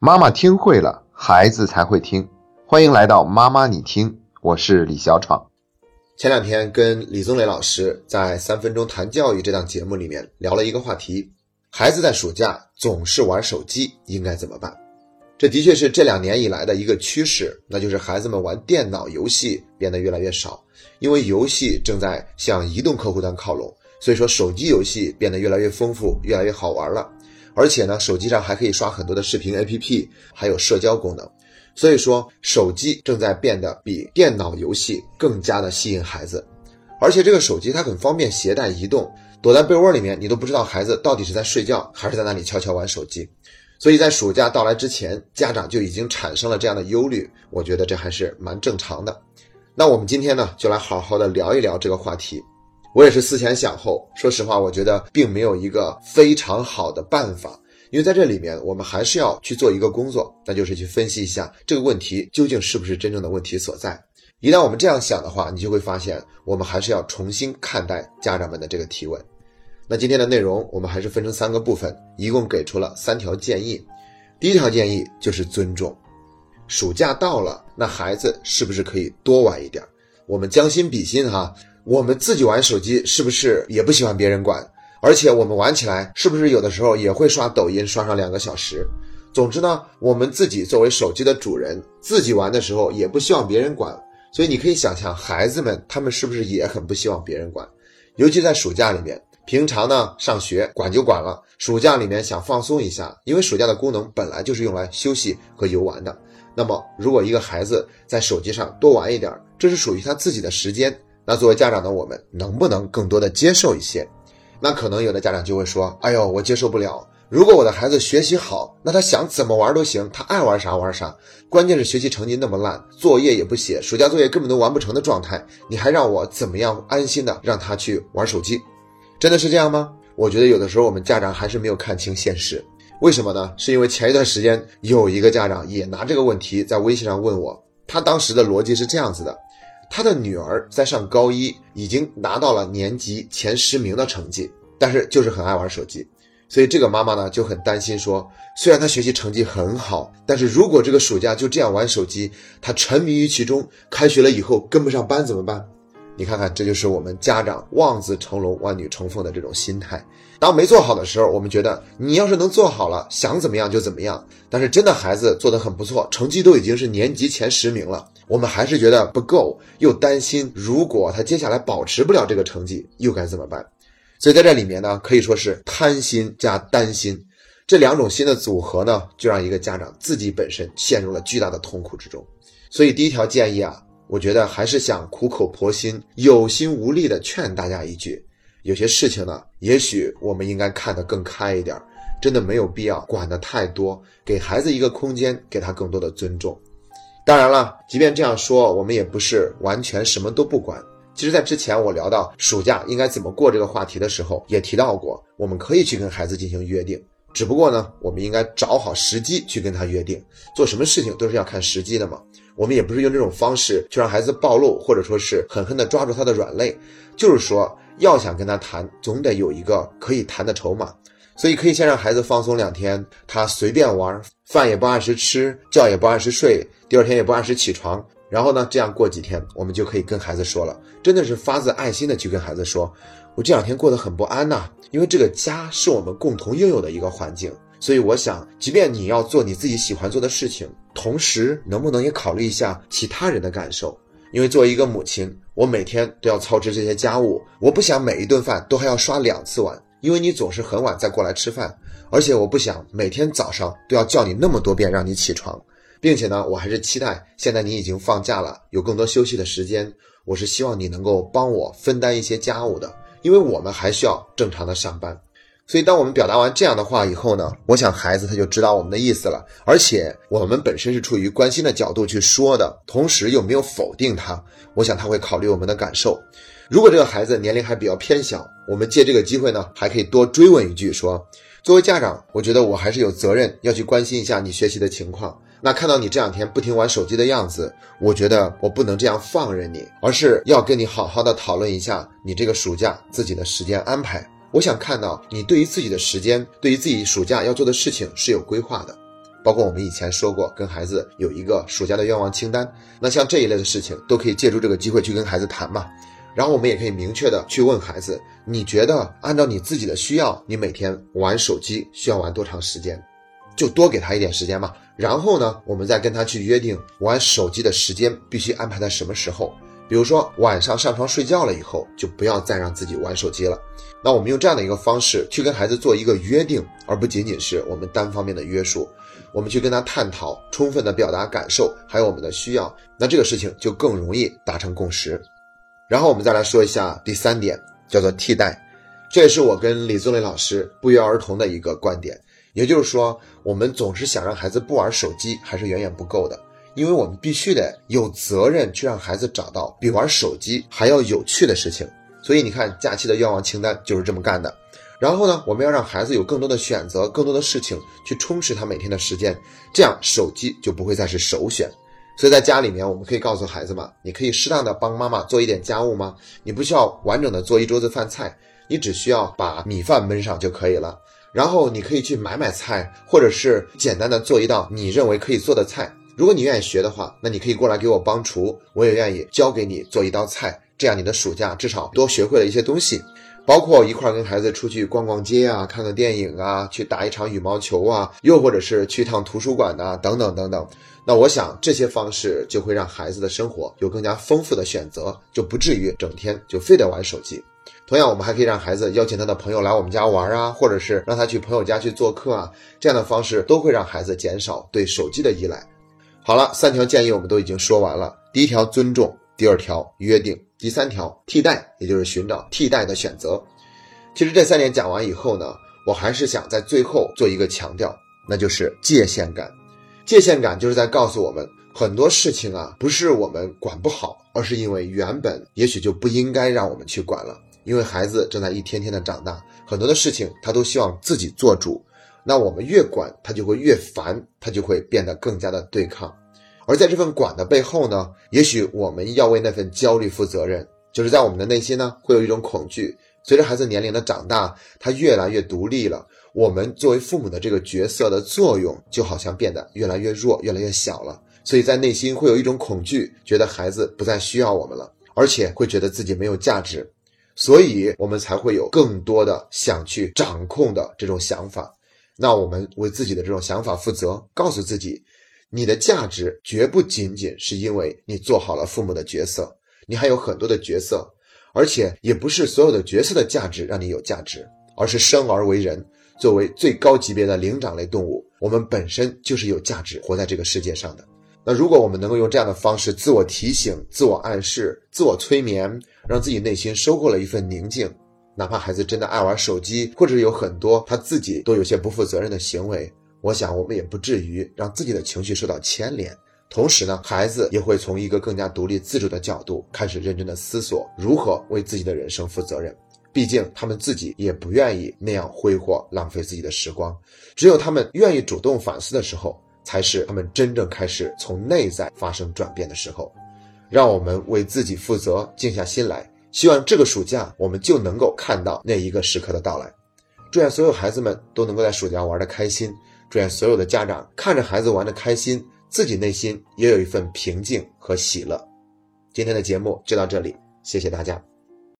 妈妈听会了，孩子才会听。欢迎来到妈妈你听，我是李小闯。前两天跟李宗磊老师在《三分钟谈教育》这档节目里面聊了一个话题：孩子在暑假总是玩手机，应该怎么办？这的确是这两年以来的一个趋势，那就是孩子们玩电脑游戏变得越来越少，因为游戏正在向移动客户端靠拢，所以说手机游戏变得越来越丰富，越来越好玩了。而且呢，手机上还可以刷很多的视频 APP，还有社交功能，所以说手机正在变得比电脑游戏更加的吸引孩子。而且这个手机它很方便携带移动，躲在被窝里面，你都不知道孩子到底是在睡觉还是在那里悄悄玩手机。所以在暑假到来之前，家长就已经产生了这样的忧虑，我觉得这还是蛮正常的。那我们今天呢，就来好好的聊一聊这个话题。我也是思前想后，说实话，我觉得并没有一个非常好的办法，因为在这里面，我们还是要去做一个工作，那就是去分析一下这个问题究竟是不是真正的问题所在。一旦我们这样想的话，你就会发现，我们还是要重新看待家长们的这个提问。那今天的内容，我们还是分成三个部分，一共给出了三条建议。第一条建议就是尊重。暑假到了，那孩子是不是可以多玩一点？我们将心比心哈。我们自己玩手机是不是也不喜欢别人管？而且我们玩起来是不是有的时候也会刷抖音刷上两个小时？总之呢，我们自己作为手机的主人，自己玩的时候也不希望别人管。所以你可以想象，孩子们他们是不是也很不希望别人管？尤其在暑假里面，平常呢上学管就管了，暑假里面想放松一下，因为暑假的功能本来就是用来休息和游玩的。那么如果一个孩子在手机上多玩一点，这是属于他自己的时间。那作为家长的我们，能不能更多的接受一些？那可能有的家长就会说：“哎呦，我接受不了。如果我的孩子学习好，那他想怎么玩都行，他爱玩啥玩啥。关键是学习成绩那么烂，作业也不写，暑假作业根本都完不成的状态，你还让我怎么样安心的让他去玩手机？真的是这样吗？我觉得有的时候我们家长还是没有看清现实。为什么呢？是因为前一段时间有一个家长也拿这个问题在微信上问我，他当时的逻辑是这样子的。他的女儿在上高一，已经拿到了年级前十名的成绩，但是就是很爱玩手机，所以这个妈妈呢就很担心，说虽然他学习成绩很好，但是如果这个暑假就这样玩手机，他沉迷于其中，开学了以后跟不上班怎么办？你看看，这就是我们家长望子成龙、望女成凤的这种心态。当没做好的时候，我们觉得你要是能做好了，想怎么样就怎么样。但是真的孩子做得很不错，成绩都已经是年级前十名了，我们还是觉得不够，又担心如果他接下来保持不了这个成绩，又该怎么办？所以在这里面呢，可以说是贪心加担心这两种心的组合呢，就让一个家长自己本身陷入了巨大的痛苦之中。所以第一条建议啊。我觉得还是想苦口婆心、有心无力的劝大家一句：有些事情呢，也许我们应该看得更开一点，真的没有必要管得太多，给孩子一个空间，给他更多的尊重。当然了，即便这样说，我们也不是完全什么都不管。其实，在之前我聊到暑假应该怎么过这个话题的时候，也提到过，我们可以去跟孩子进行约定，只不过呢，我们应该找好时机去跟他约定。做什么事情都是要看时机的嘛。我们也不是用这种方式去让孩子暴露，或者说是狠狠地抓住他的软肋，就是说要想跟他谈，总得有一个可以谈的筹码。所以可以先让孩子放松两天，他随便玩，饭也不按时吃，觉也不按时睡，第二天也不按时起床。然后呢，这样过几天，我们就可以跟孩子说了，真的是发自爱心的去跟孩子说，我这两天过得很不安呐，因为这个家是我们共同拥有的一个环境。所以我想，即便你要做你自己喜欢做的事情，同时能不能也考虑一下其他人的感受？因为作为一个母亲，我每天都要操持这些家务，我不想每一顿饭都还要刷两次碗，因为你总是很晚再过来吃饭，而且我不想每天早上都要叫你那么多遍让你起床，并且呢，我还是期待现在你已经放假了，有更多休息的时间，我是希望你能够帮我分担一些家务的，因为我们还需要正常的上班。所以，当我们表达完这样的话以后呢，我想孩子他就知道我们的意思了。而且，我们本身是出于关心的角度去说的，同时又没有否定他。我想他会考虑我们的感受。如果这个孩子年龄还比较偏小，我们借这个机会呢，还可以多追问一句：说，作为家长，我觉得我还是有责任要去关心一下你学习的情况。那看到你这两天不停玩手机的样子，我觉得我不能这样放任你，而是要跟你好好的讨论一下你这个暑假自己的时间安排。我想看到你对于自己的时间，对于自己暑假要做的事情是有规划的，包括我们以前说过，跟孩子有一个暑假的愿望清单。那像这一类的事情，都可以借助这个机会去跟孩子谈嘛。然后我们也可以明确的去问孩子，你觉得按照你自己的需要，你每天玩手机需要玩多长时间？就多给他一点时间嘛。然后呢，我们再跟他去约定玩手机的时间必须安排在什么时候。比如说晚上上床睡觉了以后，就不要再让自己玩手机了。那我们用这样的一个方式去跟孩子做一个约定，而不仅仅是我们单方面的约束。我们去跟他探讨，充分的表达感受，还有我们的需要，那这个事情就更容易达成共识。然后我们再来说一下第三点，叫做替代。这也是我跟李宗磊老师不约而同的一个观点。也就是说，我们总是想让孩子不玩手机，还是远远不够的。因为我们必须得有责任去让孩子找到比玩手机还要有趣的事情，所以你看假期的愿望清单就是这么干的。然后呢，我们要让孩子有更多的选择，更多的事情去充实他每天的时间，这样手机就不会再是首选。所以在家里面，我们可以告诉孩子嘛，你可以适当的帮妈妈做一点家务吗？你不需要完整的做一桌子饭菜，你只需要把米饭焖上就可以了。然后你可以去买买菜，或者是简单的做一道你认为可以做的菜。如果你愿意学的话，那你可以过来给我帮厨，我也愿意教给你做一道菜。这样你的暑假至少多学会了一些东西，包括一块跟孩子出去逛逛街啊，看个电影啊，去打一场羽毛球啊，又或者是去趟图书馆呐，等等等等。那我想这些方式就会让孩子的生活有更加丰富的选择，就不至于整天就非得玩手机。同样，我们还可以让孩子邀请他的朋友来我们家玩啊，或者是让他去朋友家去做客啊，这样的方式都会让孩子减少对手机的依赖。好了，三条建议我们都已经说完了。第一条尊重，第二条约定，第三条替代，也就是寻找替代的选择。其实这三点讲完以后呢，我还是想在最后做一个强调，那就是界限感。界限感就是在告诉我们，很多事情啊，不是我们管不好，而是因为原本也许就不应该让我们去管了。因为孩子正在一天天的长大，很多的事情他都希望自己做主。那我们越管他就会越烦，他就会变得更加的对抗。而在这份管的背后呢，也许我们要为那份焦虑负责任，就是在我们的内心呢会有一种恐惧。随着孩子年龄的长大，他越来越独立了，我们作为父母的这个角色的作用就好像变得越来越弱，越来越小了。所以在内心会有一种恐惧，觉得孩子不再需要我们了，而且会觉得自己没有价值，所以我们才会有更多的想去掌控的这种想法。那我们为自己的这种想法负责，告诉自己，你的价值绝不仅仅是因为你做好了父母的角色，你还有很多的角色，而且也不是所有的角色的价值让你有价值，而是生而为人，作为最高级别的灵长类动物，我们本身就是有价值活在这个世界上的。那如果我们能够用这样的方式自我提醒、自我暗示、自我催眠，让自己内心收获了一份宁静。哪怕孩子真的爱玩手机，或者有很多他自己都有些不负责任的行为，我想我们也不至于让自己的情绪受到牵连。同时呢，孩子也会从一个更加独立自主的角度开始认真的思索如何为自己的人生负责任。毕竟他们自己也不愿意那样挥霍浪费自己的时光。只有他们愿意主动反思的时候，才是他们真正开始从内在发生转变的时候。让我们为自己负责，静下心来。希望这个暑假我们就能够看到那一个时刻的到来。祝愿所有孩子们都能够在暑假玩的开心。祝愿所有的家长看着孩子玩的开心，自己内心也有一份平静和喜乐。今天的节目就到这里，谢谢大家。